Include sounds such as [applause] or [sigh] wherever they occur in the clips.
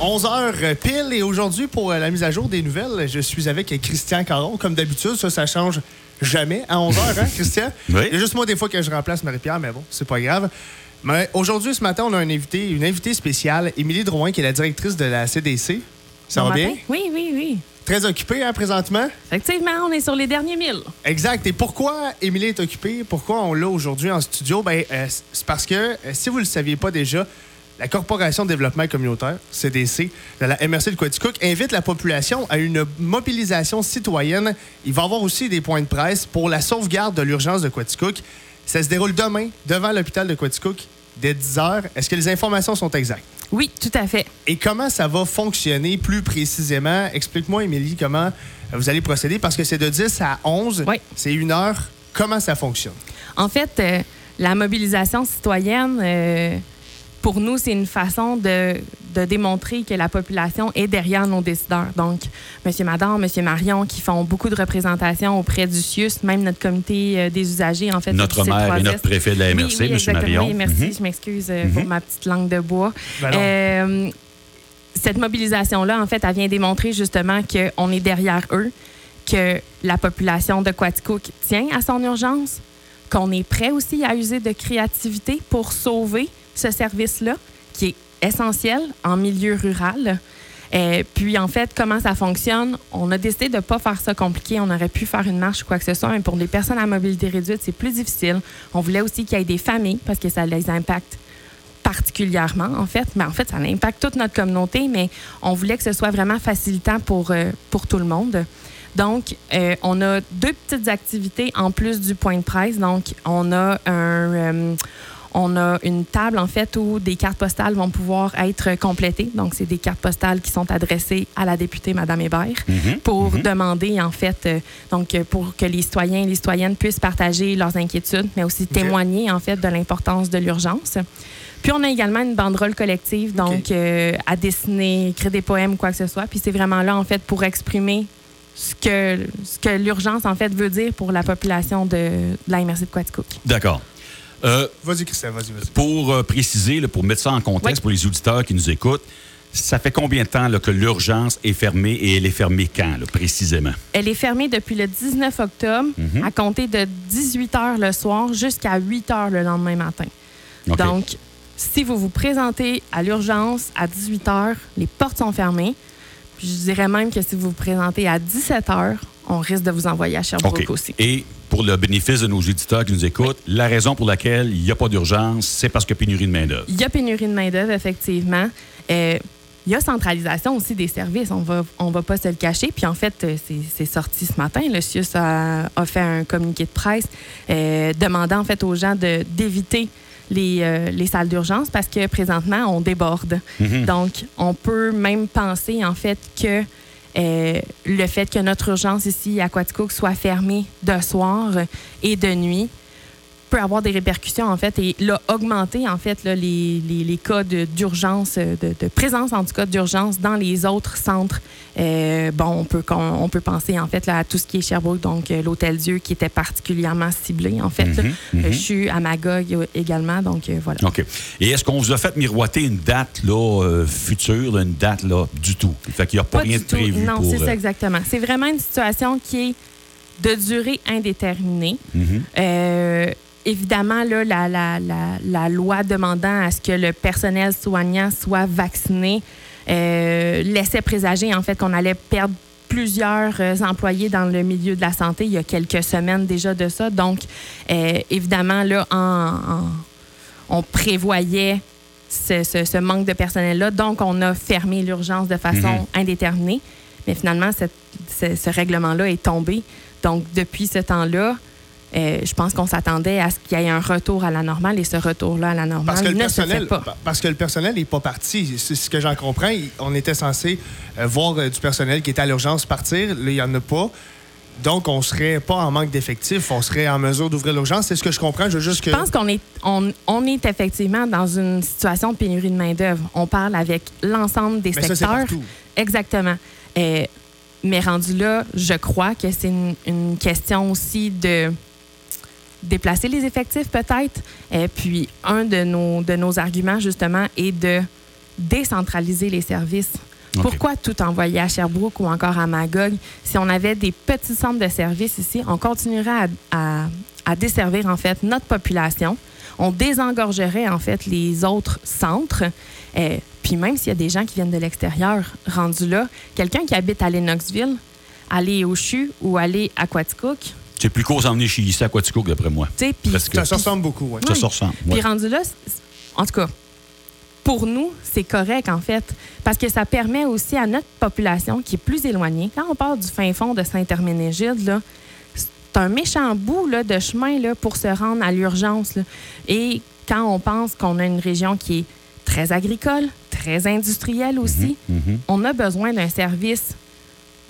11h pile et aujourd'hui pour la mise à jour des nouvelles, je suis avec Christian Caron. Comme d'habitude, ça, ça change jamais à 11h, hein, [laughs] Christian? Oui. Il y a juste moi des fois que je remplace Marie-Pierre, mais bon, c'est pas grave. Mais aujourd'hui, ce matin, on a un invité, une invitée spéciale, Émilie Drouin, qui est la directrice de la CDC. Ça Bon va bien? Oui, oui, oui. Très occupée, hein, présentement? Effectivement, on est sur les derniers mille. Exact. Et pourquoi Émilie est occupée? Pourquoi on l'a aujourd'hui en studio? Ben, euh, c'est parce que, euh, si vous ne le saviez pas déjà, la Corporation de développement communautaire, CDC, de la MRC de Quaticook, invite la population à une mobilisation citoyenne. Il va y avoir aussi des points de presse pour la sauvegarde de l'urgence de Quaticook. Ça se déroule demain devant l'hôpital de Quaticook dès 10 h. Est-ce que les informations sont exactes? Oui, tout à fait. Et comment ça va fonctionner plus précisément? Explique-moi, Émilie, comment vous allez procéder parce que c'est de 10 à 11. Oui. C'est une heure. Comment ça fonctionne? En fait, euh, la mobilisation citoyenne, euh, pour nous, c'est une façon de, de démontrer que la population est derrière nos décideurs. Donc, Monsieur Madame, Monsieur Marion, qui font beaucoup de représentations auprès du CIUS, même notre comité euh, des usagers, en fait. Notre maire et C3S. notre préfet de la MRC, oui, oui, M. Marion. Oui, merci, Mhm. je m'excuse euh, pour ma petite langue de bois. Ben. Euh, cette mobilisation-là, en fait, elle vient démontrer justement qu'on est derrière eux, que la population de Quaticook tient à son urgence, qu'on est prêt aussi à user de créativité pour sauver ce service-là, qui est essentiel en milieu rural. Euh, puis, en fait, comment ça fonctionne? On a décidé de ne pas faire ça compliqué. On aurait pu faire une marche ou quoi que ce soit, mais pour les personnes à mobilité réduite, c'est plus difficile. On voulait aussi qu'il y ait des familles parce que ça les impacte particulièrement, en fait. Mais en fait, ça impacte toute notre communauté, mais on voulait que ce soit vraiment facilitant pour, euh, pour tout le monde. Donc, euh, on a deux petites activités en plus du point de presse. Donc, on a un... on a une table, en fait, où des cartes postales vont pouvoir être complétées. Donc, c'est des cartes postales qui sont adressées à la députée Mme Hébert Mhm. pour demander, en fait, euh, donc, euh, pour que les citoyens et les citoyennes puissent partager leurs inquiétudes, mais aussi témoigner, en fait, de l'importance de l'urgence. Puis, on a également une banderole collective, donc, euh, à dessiner, écrire des poèmes ou quoi que ce soit. Puis, c'est vraiment là, en fait, pour exprimer ce que, ce que l'urgence, en fait, veut dire pour la population de, de la MRC de Quaticook. D'accord. Euh, Vas-y, Christian, vas-y, vas-y. pour euh, préciser, là, pour mettre ça en contexte Oui. pour les auditeurs qui nous écoutent, ça fait combien de temps là, que l'urgence est fermée et elle est fermée quand, là, précisément? Elle est fermée depuis le 19 octobre, Mhm. à compter de 18 h le soir jusqu'à 8 h le lendemain matin. Donc, si vous vous présentez à l'urgence à 18 h, les portes sont fermées. Puis je dirais même que si vous vous présentez à 17 h, on risque de vous envoyer à Sherbrooke OK. aussi. Et pour le bénéfice de nos auditeurs qui nous écoutent, la raison pour laquelle il n'y a pas d'urgence, c'est parce qu'il y a pénurie de main-d'œuvre. Il y a pénurie de main-d'œuvre, effectivement. Euh, il y a centralisation aussi des services, on va, on va pas se le cacher. Puis en fait, euh, c'est sorti ce matin. Le CIUS a, a fait un communiqué de presse euh, demandant en fait aux gens d'éviter les, euh, les salles d'urgence parce que présentement, on déborde. Mhm. Donc, on peut même penser en fait que euh, le fait que notre urgence ici à soit fermée de soir et de nuit peut avoir des répercussions en fait et là augmenter en fait là, les, les, les cas d'urgence euh, de, de présence en tout cas d'urgence dans les autres centres Euh, bon on peut on peut penser en fait là, à tout ce qui est Sherbrooke donc euh, l'hôtel Dieu qui était particulièrement ciblé en fait je suis à Magog également donc euh, voilà OK. Et est-ce qu'on vous a fait miroiter une date là, euh, future, là, une date là, du tout? Fait qu'il n'y a pas, rien de tout. prévu Non, c'est ça exactement. C'est vraiment une situation qui est de durée indéterminée. mhm. Euh, évidemment, là, la, la, la, la loi demandant à ce que le personnel soignant soit vacciné euh, laissait présager en fait qu'on allait perdre plusieurs euh, employés dans le milieu de la santé il y a quelques semaines déjà de ça. Donc, euh, évidemment, là, en, en- on prévoyait ce, ce- ce manque de personnel-là. Donc, on a fermé l'urgence de façon Mhm. indéterminée. Mais finalement, cette- ce, ce règlement-là est tombé. Donc, depuis ce temps-là, euh, je pense qu'on s'attendait à ce qu'il y ait un retour à la normale et ce retour-là à la normale Parce que, le ne se fait personnel, pas. parce que le personnel n'est pas parti. C'est ce que j'en comprends. On était censé euh, voir euh, du personnel qui était à l'urgence partir. Là, il n'y en a pas. Donc, on serait pas en manque d'effectifs. On serait en mesure d'ouvrir l'urgence. C'est ce que je comprends. Je veux juste que. Je pense qu'on est, on, on est effectivement dans une situation de pénurie de main-d'œuvre. On parle avec l'ensemble des Mais ça, c'est secteurs. partout. Exactement. Euh, mais rendu là, je crois que c'est une, une question aussi de déplacer les effectifs peut-être. Et puis un de nos, de nos arguments justement est de décentraliser les services. Pourquoi tout envoyer à Sherbrooke ou encore à Magog? Si on avait des petits centres de services ici, on continuerait à, à- à desservir en fait notre population. On désengorgerait en fait les autres centres. Euh, puis même s'il y a des gens qui viennent de l'extérieur rendus là, quelqu'un qui habite à Lennoxville, aller au CHU ou aller à Quaticook, C'est plus court s'en venir chez ici à Quaticook, d'après moi. Parce que Ça se ressemble beaucoup, ouais. ça se ressemble. puis rendu là, en tout cas, pour nous, c'est correct, en fait, parce que ça permet aussi à notre population qui est plus éloignée, quand on part du fin fond de Saint-Herménégide, là, c'est un méchant bout là, de chemin là, pour se rendre à l'urgence. Et quand on pense qu'on a une région qui est très agricole, très industrielle aussi, Mhm. on a besoin d'un service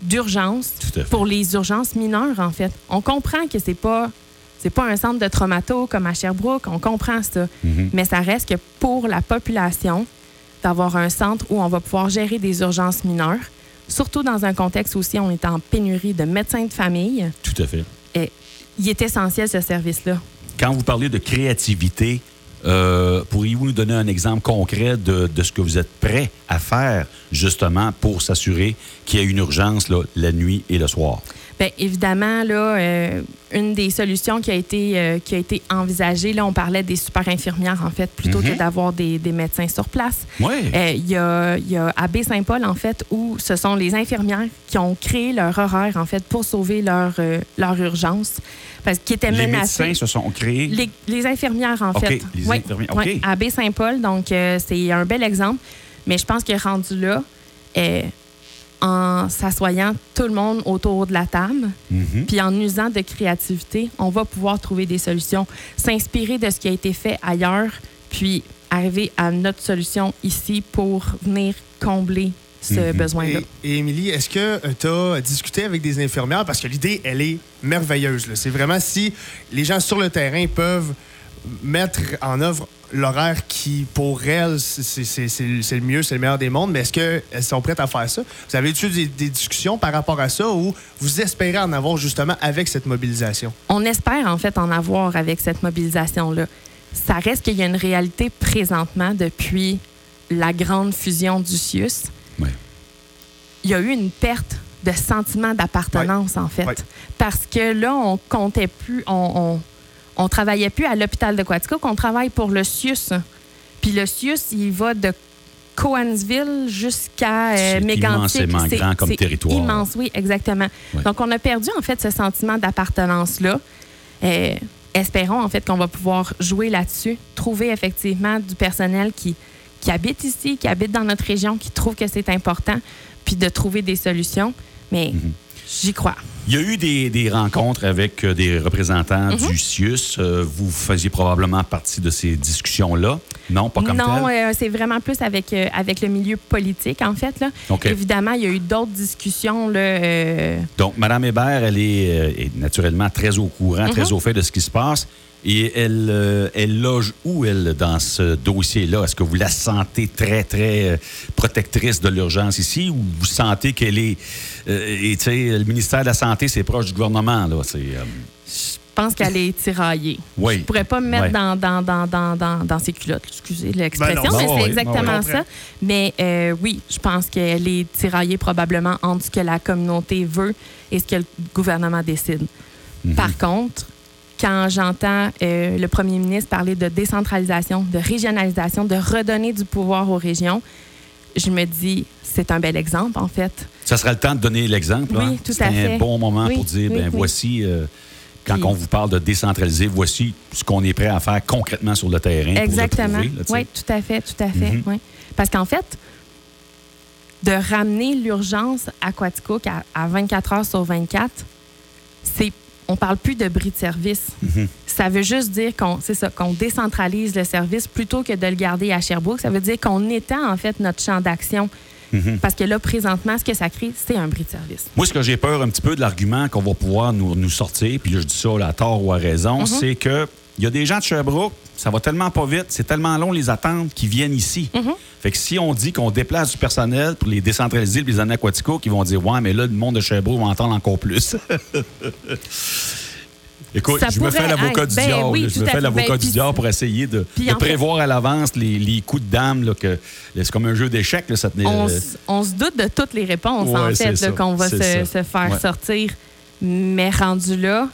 d'urgence pour les urgences mineures, en fait. On comprend que c'est pas c'est pas un centre de traumato comme à Sherbrooke, on comprend ça. Mhm. Mais ça reste que pour la population, d'avoir un centre où on va pouvoir gérer des urgences mineures, surtout dans un contexte aussi où on est en pénurie de médecins de famille, Tout à fait. et il est essentiel ce service-là. Quand vous parlez de créativité, euh, pourriez-vous nous donner un exemple concret de, de ce que vous êtes prêt à faire justement pour s'assurer qu'il y a une urgence là, la nuit et le soir? Bien, évidemment, là, euh, une des solutions qui a été, euh, qui a été envisagée, là, on parlait des super infirmières, en fait, plutôt Mhm. que d'avoir des, des médecins sur place. Oui. Euh, Il y, a, y a à Baie-Saint-Paul, en fait, où ce sont les infirmières qui ont créé leur horaire, en fait, pour sauver leur, leur urgence, parce qu'ils étaient les menacés. médecins se sont créés. Les, les infirmières, en fait. les infirmières, à Baie-Saint-Paul, donc c'est un bel exemple. Mais je pense que rendu là, en s'assoyant tout le monde autour de la table, Mhm. puis en usant de créativité, on va pouvoir trouver des solutions, s'inspirer de ce qui a été fait ailleurs, puis arriver à notre solution ici pour venir combler ce Mhm. besoin-là. Et, et Émilie, est-ce que tu as discuté avec des infirmières? Parce que l'idée, elle est merveilleuse. là. C'est vraiment si les gens sur le terrain peuvent mettre en œuvre l'horaire qui, pour elles, c'est- c'est c'est- c'est- c'est le mieux, c'est le meilleur des mondes, mais est-ce qu'elles sont prêtes à faire ça? Vous avez eu des, des discussions par rapport à ça ou vous espérez en avoir justement avec cette mobilisation? On espère en fait en avoir avec cette mobilisation-là. Ça reste qu'il y a une réalité présentement depuis la grande fusion du CIUS. Ouais. Il y a eu une perte de sentiment d'appartenance, en fait. Ouais. Parce que là, on comptait plus, on, on, on travaillait plus à l'hôpital de Quaticook, on travaille pour le CIUS. Puis le CIUS, il va de Coansville jusqu'à euh, C'est Mégantic. C'est- grand comme territoire. immense, oui, exactement. Donc, on a perdu, en fait, ce sentiment d'appartenance-là. Euh, espérons, en fait, qu'on va pouvoir jouer là-dessus, trouver effectivement du personnel qui, qui habite ici, qui habite dans notre région, qui trouve que c'est important, puis de trouver des solutions. Mais Mhm. J'y crois. Il y a eu des, des rencontres avec euh, des représentants Mhm. du CIUS. Euh, vous faisiez probablement partie de ces discussions-là. Non, pas comme non, euh, c'est vraiment plus avec, euh, avec le milieu politique, en fait. Là. Évidemment, il y a eu d'autres discussions. Là, euh, Donc, Mme Hébert, elle est, est naturellement très au courant, très Mhm. au fait de ce qui se passe. Et elle, euh, elle loge où, elle, dans ce dossier-là? Est-ce que vous la sentez très, très euh, protectrice de l'urgence ici ou vous sentez qu'elle est... euh, et, tu sais, le ministère de la Santé, c'est proche du gouvernement, là? C'est... euh, je pense qu'elle est tiraillée. Oui. Je pourrais pas me mettre Ouais. dans, dans, dans, dans, dans, dans ses culottes, excusez l'expression, Ben mais c'est oui, exactement oui. ça. Mais euh, oui, je pense qu'elle est tiraillée probablement entre ce que la communauté veut et ce que le gouvernement décide. mhm. Par contre, quand j'entends euh, le premier ministre parler de décentralisation, de régionalisation, de redonner du pouvoir aux régions, je me dis, c'est un bel exemple, en fait. Ça sera le temps de donner l'exemple. Oui, hein? tout C'est à un fait. bon moment Oui, pour dire, oui, ben voici, euh, quand Puis- on vous parle de décentraliser, voici ce qu'on est prêt à faire concrètement sur le terrain. Exactement. Pour le prouver, là, tu sais. Oui, tout à fait, tout à fait. Oui. Parce qu'en fait, de ramener l'urgence à Quaticook à, à 24 heures sur 24, c'est on parle plus de bris de service. Mhm. Ça veut juste dire qu'on c'est ça qu'on décentralise le service plutôt que de le garder à Sherbrooke. Ça veut dire qu'on étend en fait notre champ d'action. Mhm. Parce que là, présentement, ce que ça crée, c'est un bris de service. Moi, ce que j'ai peur un petit peu de l'argument qu'on va pouvoir nous, nous sortir, puis là, je dis ça là, à tort ou à raison, Mhm. c'est que il y a des gens de Sherbrooke, ça va tellement pas vite, c'est tellement long les attentes qui viennent ici. Mhm. Fait que si on dit qu'on déplace du personnel pour les décentraliser, les années aquatico, qui vont dire Ouais, mais là, le monde de Sherbrooke va entendre encore plus. [laughs] Écoute, Ça je me fais l'avocat du Ben diable. oui, je me fais l'avocat Ben, du diable pour essayer de, fait- prévoir à l'avance les, les coups de dame. là, que C'est comme un jeu d'échecs. là, ça tenait- on, euh, on se doute de toutes les réponses, Ouais, en là, qu'on va se, faire Ouais. sortir. Mais rendu là,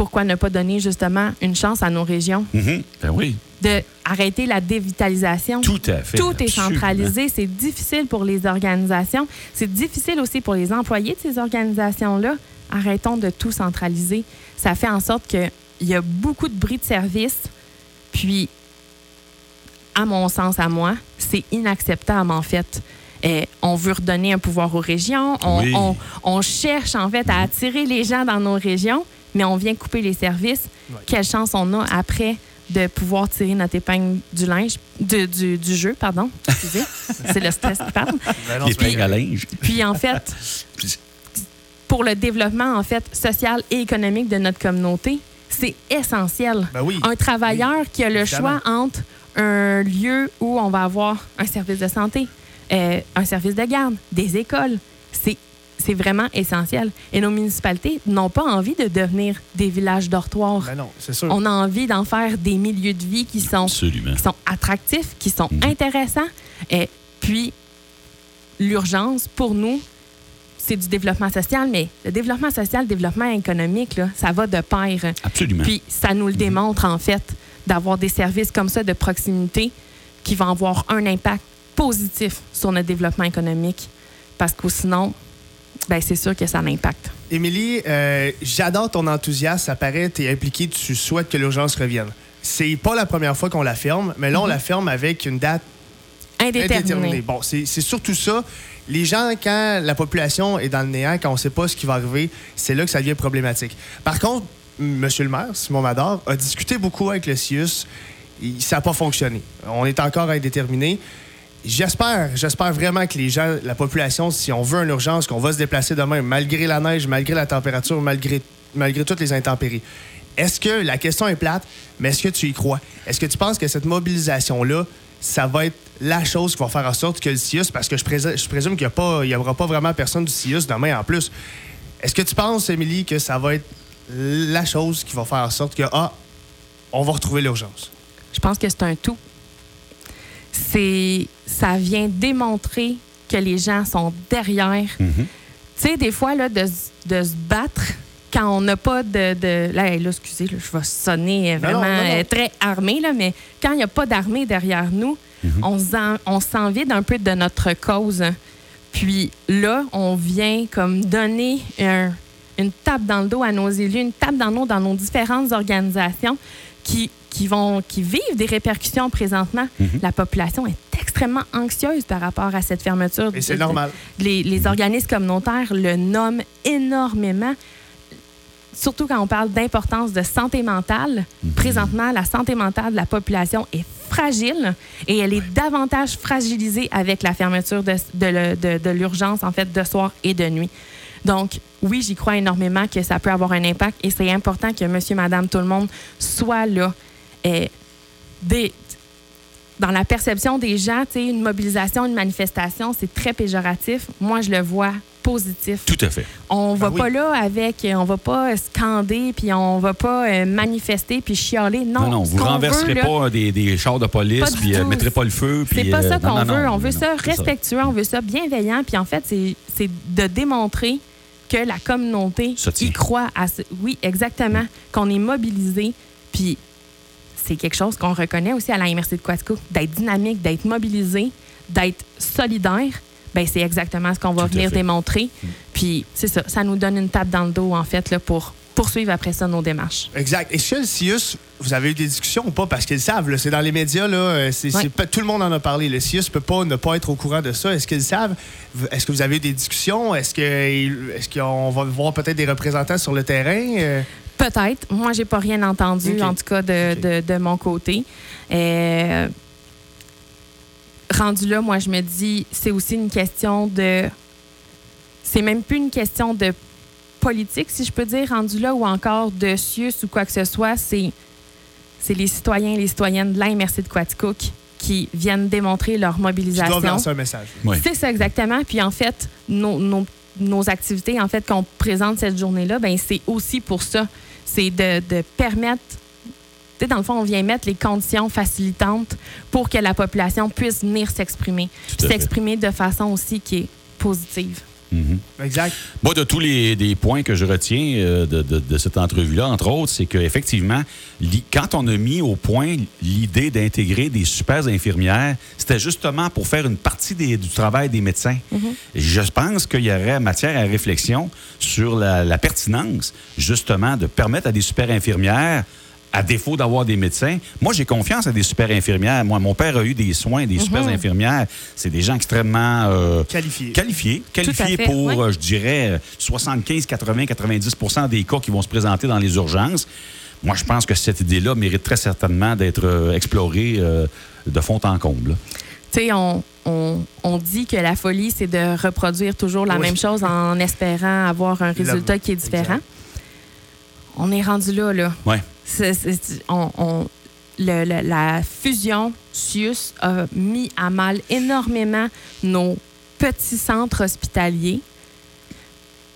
pourquoi ne pas donner justement une chance à nos régions mhm, Ben oui, de arrêter la dévitalisation? tout à fait. Tout est centralisé. C'est difficile pour les organisations. C'est difficile aussi pour les employés de ces organisations-là. Arrêtons de tout centraliser. Ça fait en sorte qu'il y a beaucoup de bris de service. Puis, à mon sens, à moi, c'est inacceptable, en fait. Eh, on veut redonner un pouvoir aux régions. On, Oui. on- on cherche, en fait, à attirer les gens dans nos régions, mais on vient couper les services. Ouais. Quelle chance on a après de pouvoir tirer notre épingle du linge, de- du, du jeu, pardon. Excusez, [laughs] c'est le stress qui parle. Ben à linge. Puis en fait, [laughs] pour le développement en fait social et économique de notre communauté, c'est essentiel. Ben oui. Un travailleur qui a le choix entre un lieu où on va avoir un service de santé, euh, un service de garde, des écoles, c'est vraiment essentiel. Et nos municipalités n'ont pas envie de devenir des villages dortoirs. Ben non, c'est sûr. On a envie d'en faire des milieux de vie qui sont Absolument. qui sont attractifs, qui sont Mhm. intéressants. Et puis, l'urgence, pour nous, c'est du développement social, mais le développement social, le développement économique, là, ça va de pair. Absolument. Puis, ça nous le démontre, en fait, d'avoir des services comme ça de proximité qui vont avoir un impact positif sur notre développement économique. Parce que sinon, ben, c'est sûr que ça impact. Émilie, euh, j'adore ton enthousiasme. Ça paraît, tu es impliqué, tu souhaites que l'urgence revienne. C'est pas la première fois qu'on la ferme, mais là, on la ferme avec une date Indéterminé. indéterminée. Bon, c'est surtout ça. Les gens, quand la population est dans le néant, quand on ne sait pas ce qui va arriver, c'est là que ça devient problématique. Par contre, M. le maire, Simon Mador, a discuté beaucoup avec le CIUS. Ça n'a pas fonctionné. On est encore indéterminé. J'espère, j'espère vraiment que les gens, la population, si on veut une urgence, qu'on va se déplacer demain, malgré la neige, malgré la température, malgré, malgré toutes les intempéries. Est-ce que la question est plate, mais est-ce que tu y crois? Est-ce que tu penses que cette mobilisation-là, ça va être la chose qui va faire en sorte que le CIUS, parce que je, présume, qu'il n'y aura pas vraiment personne du CIUS demain en plus. Est-ce que tu penses, Émilie, que ça va être la chose qui va faire en sorte que, ah, on va retrouver l'urgence? Je pense que c'est un tout. C'est, ça vient démontrer que les gens sont derrière. Mhm. Tu sais, des fois, là, de, de se battre quand on n'a pas de. de là, là, excusez, là, je vais sonner Non, non, vraiment non, euh, très armé, là, mais quand il n'y a pas d'armée derrière nous, on, s'en- on s'en vide un peu de notre cause. Puis là, on vient comme donner un- une tape dans le dos à nos élus, une tape dans le dos dans nos différentes organisations qui, qui, vont, qui vivent des répercussions présentement. La population est extrêmement anxieuse par rapport à cette fermeture. Et c'est normal. les, les organismes communautaires le nomment énormément, surtout quand on parle d'importance de santé mentale. Présentement, la santé mentale de la population est fragile et elle est davantage fragilisée avec la fermeture de- de l'urgence, en fait, de soir et de nuit. Donc, oui, j'y crois énormément que ça peut avoir un impact et c'est important que monsieur, madame, tout le monde soit là. Euh, des, dans la perception des gens, tu sais, une mobilisation, une manifestation, c'est très péjoratif. Moi, je le vois positif. Tout à fait. On va Ben oui. pas là avec, on va pas scander, puis on va pas euh, manifester, puis chialer. Non, Non, non, vous renverserez veut, là, pas des, des chars de police, puis euh, mettrez pas le feu. c'est pas euh, ça qu'on veut. on veut non, ça respectueux, on veut ça bienveillant. Puis en fait, c'est de démontrer que la communauté y croit. À ce- oui, exactement. Qu'on est mobilisé. Puis c'est quelque chose qu'on reconnaît aussi à la MRC de Quatico, d'être dynamique, d'être mobilisé, d'être solidaire. Ben c'est exactement ce qu'on va Tout venir démontrer. Puis c'est ça, ça nous donne une tape dans le dos en fait là, pour poursuivre après ça nos démarches. Exact. Et chez le CIUS, vous avez eu des discussions ou pas? Parce qu'ils savent, c'est dans les médias, là, euh, tout le monde en a parlé. Le CIUS peut pas ne pas être au courant de ça. Est-ce qu'ils savent? Est-ce que vous avez eu des discussions? Est-ce, que, est-ce qu'on va voir peut-être des représentants sur le terrain? Peut-être. Moi, j'ai pas rien entendu, en tout cas, de, de- de mon côté. Euh, rendu là, moi, je me dis, c'est aussi une question de. C'est même plus une question de politique, si je peux dire, rendu là, ou encore de CIUS ou quoi que ce soit. C'est, c'est les citoyens et les citoyennes de la MRC de Quaticook qui viennent démontrer leur qui mobilisation. doivent lancer un message. Oui. C'est ça exactement. Puis en fait, nos, nos- nos activités en fait qu'on présente cette journée-là, ben c'est aussi pour ça. C'est de, de permettre tu sais, dans le fond, on vient mettre les conditions facilitantes pour que la population puisse venir s'exprimer. S'exprimer de façon aussi qui est positive. Mhm. Exact. Moi, de tous les des points que je retiens euh, de, de- de cette entrevue-là, entre autres, c'est qu'effectivement, quand on a mis au point l'idée d'intégrer des super infirmières, c'était justement pour faire une partie des- du travail des médecins. Et Je pense qu'il y aurait matière à réflexion sur la, la pertinence, justement, de permettre à des super infirmières à défaut d'avoir des médecins, moi, j'ai confiance à des super infirmières. Moi, mon père a eu des soins, des super infirmières. C'est des gens extrêmement euh, Qualifié. qualifiés, qualifiés fait, pour, oui. euh, je dirais, euh, 75, 80, 90% des cas qui vont se présenter dans les urgences. Moi, je pense que cette idée-là mérite très certainement d'être euh, explorée euh, de fond en comble. Tu sais, on, on, on dit que la folie, c'est de reproduire toujours la Oui. même chose en espérant avoir un résultat qui est différent. Exact. On est rendu là, là. Ouais. C'est- c'est- on- on- le- le- la fusion CIUS a mis à mal énormément nos petits centres hospitaliers.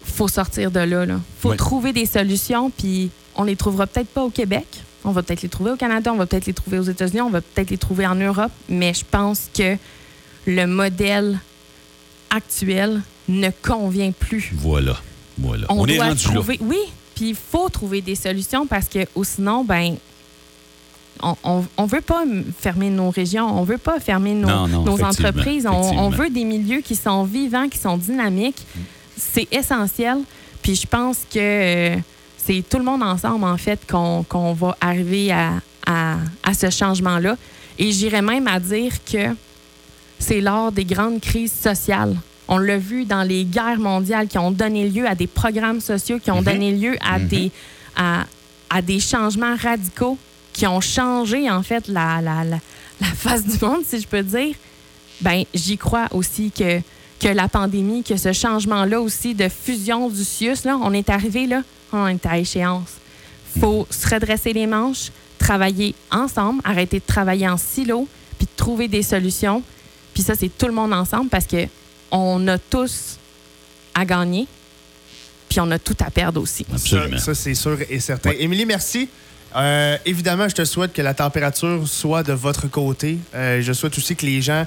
faut sortir de là. Il faut Oui. trouver des solutions, puis on les trouvera peut-être pas au Québec. On va peut-être les trouver au Canada, on va peut-être les trouver aux États-Unis, on va peut-être les trouver en Europe, mais je pense que le modèle actuel ne convient plus. Voilà. Voilà. On, est doit rendu trouver, oui, puis il faut trouver des solutions parce que ou sinon, ben, on, on, on veut pas fermer nos régions, on veut pas fermer nos, Non, non, nos effectivement, entreprises, on, on veut des milieux qui sont vivants, qui sont dynamiques. C'est essentiel. Puis je pense que euh, c'est tout le monde ensemble, en fait, qu'on qu'on va arriver à, à, à ce changement-là. Et j'irais même à dire que c'est lors des grandes crises sociales. On l'a vu dans les guerres mondiales qui ont donné lieu à des programmes sociaux, qui ont Mhm. donné lieu à, Mhm. des, à, à des changements radicaux qui ont changé, en fait, la, la, la, la [laughs] face du monde, si je peux dire. Ben, j'y crois aussi que, que la pandémie, que ce changement-là aussi de fusion du CIUS, là, on est arrivé là, on est à échéance. faut se redresser les manches, travailler ensemble, arrêter de travailler en silo, puis de trouver des solutions. Puis ça, c'est tout le monde ensemble parce que on a tous à gagner, puis on a tout à perdre aussi. Absolument. Ça, ça, c'est sûr et certain. Ouais. Émilie, merci. Euh, évidemment, je te souhaite que la température soit de votre côté. Euh, je souhaite aussi que les gens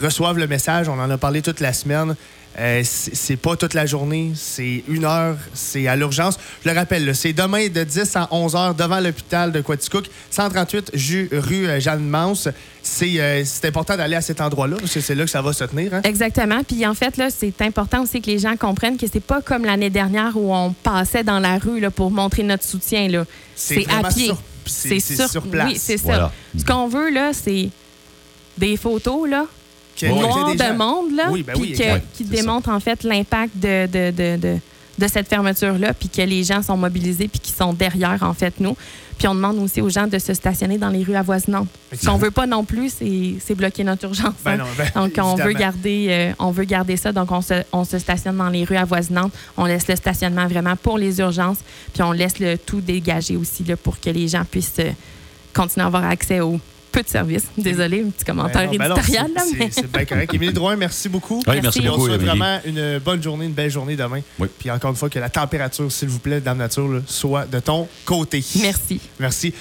reçoivent le message. On en a parlé toute la semaine. Euh, c'est pas toute la journée, c'est une heure, c'est à l'urgence. Je le rappelle, c'est demain de 10 à 11 heures devant l'hôpital de Quaticook, 138 Ju- rue euh, Jeanne Mance. C'est euh, c'est important d'aller à cet endroit-là parce que c'est là que ça va se tenir. hein. Exactement. Puis en fait, là, c'est important aussi que les gens comprennent que c'est pas comme l'année dernière où on passait dans la rue là, pour montrer notre soutien. Là. C'est à pied. sur- c'est- sur place. Oui, c'est ça. Voilà. Ce qu'on veut, là, c'est des photos, là, Noires des de monde, là, Oui, ben oui, que- qui ça. démontrent en fait l'impact de, de, de, de, de cette fermeture-là, puis que les gens sont mobilisés, puis qui sont derrière, en fait, nous. Puis on demande aussi aux gens de se stationner dans les rues avoisinantes. Ce qu'on veut pas non plus, c'est c'est bloquer notre urgence. Ben hein. non, ben, Donc, on veut, garder, euh, on veut garder ça. Donc, on se, on se stationne dans les rues avoisinantes. On laisse le stationnement vraiment pour les urgences. Puis, on laisse le tout dégager aussi là, pour que les gens puissent euh, continuer à avoir accès aux peu de services. Désolée, un petit commentaire Ben non, ben non, éditorial. c'est- mais- C'est c'est bien correct. Émilie Drouin, merci beaucoup. Oui, merci on beaucoup, souhaite Émilie. vraiment une bonne journée, une belle journée demain. Oui. Puis encore une fois, que la température, s'il vous plaît, Dame Nature, là, soit de ton côté. Merci. Merci.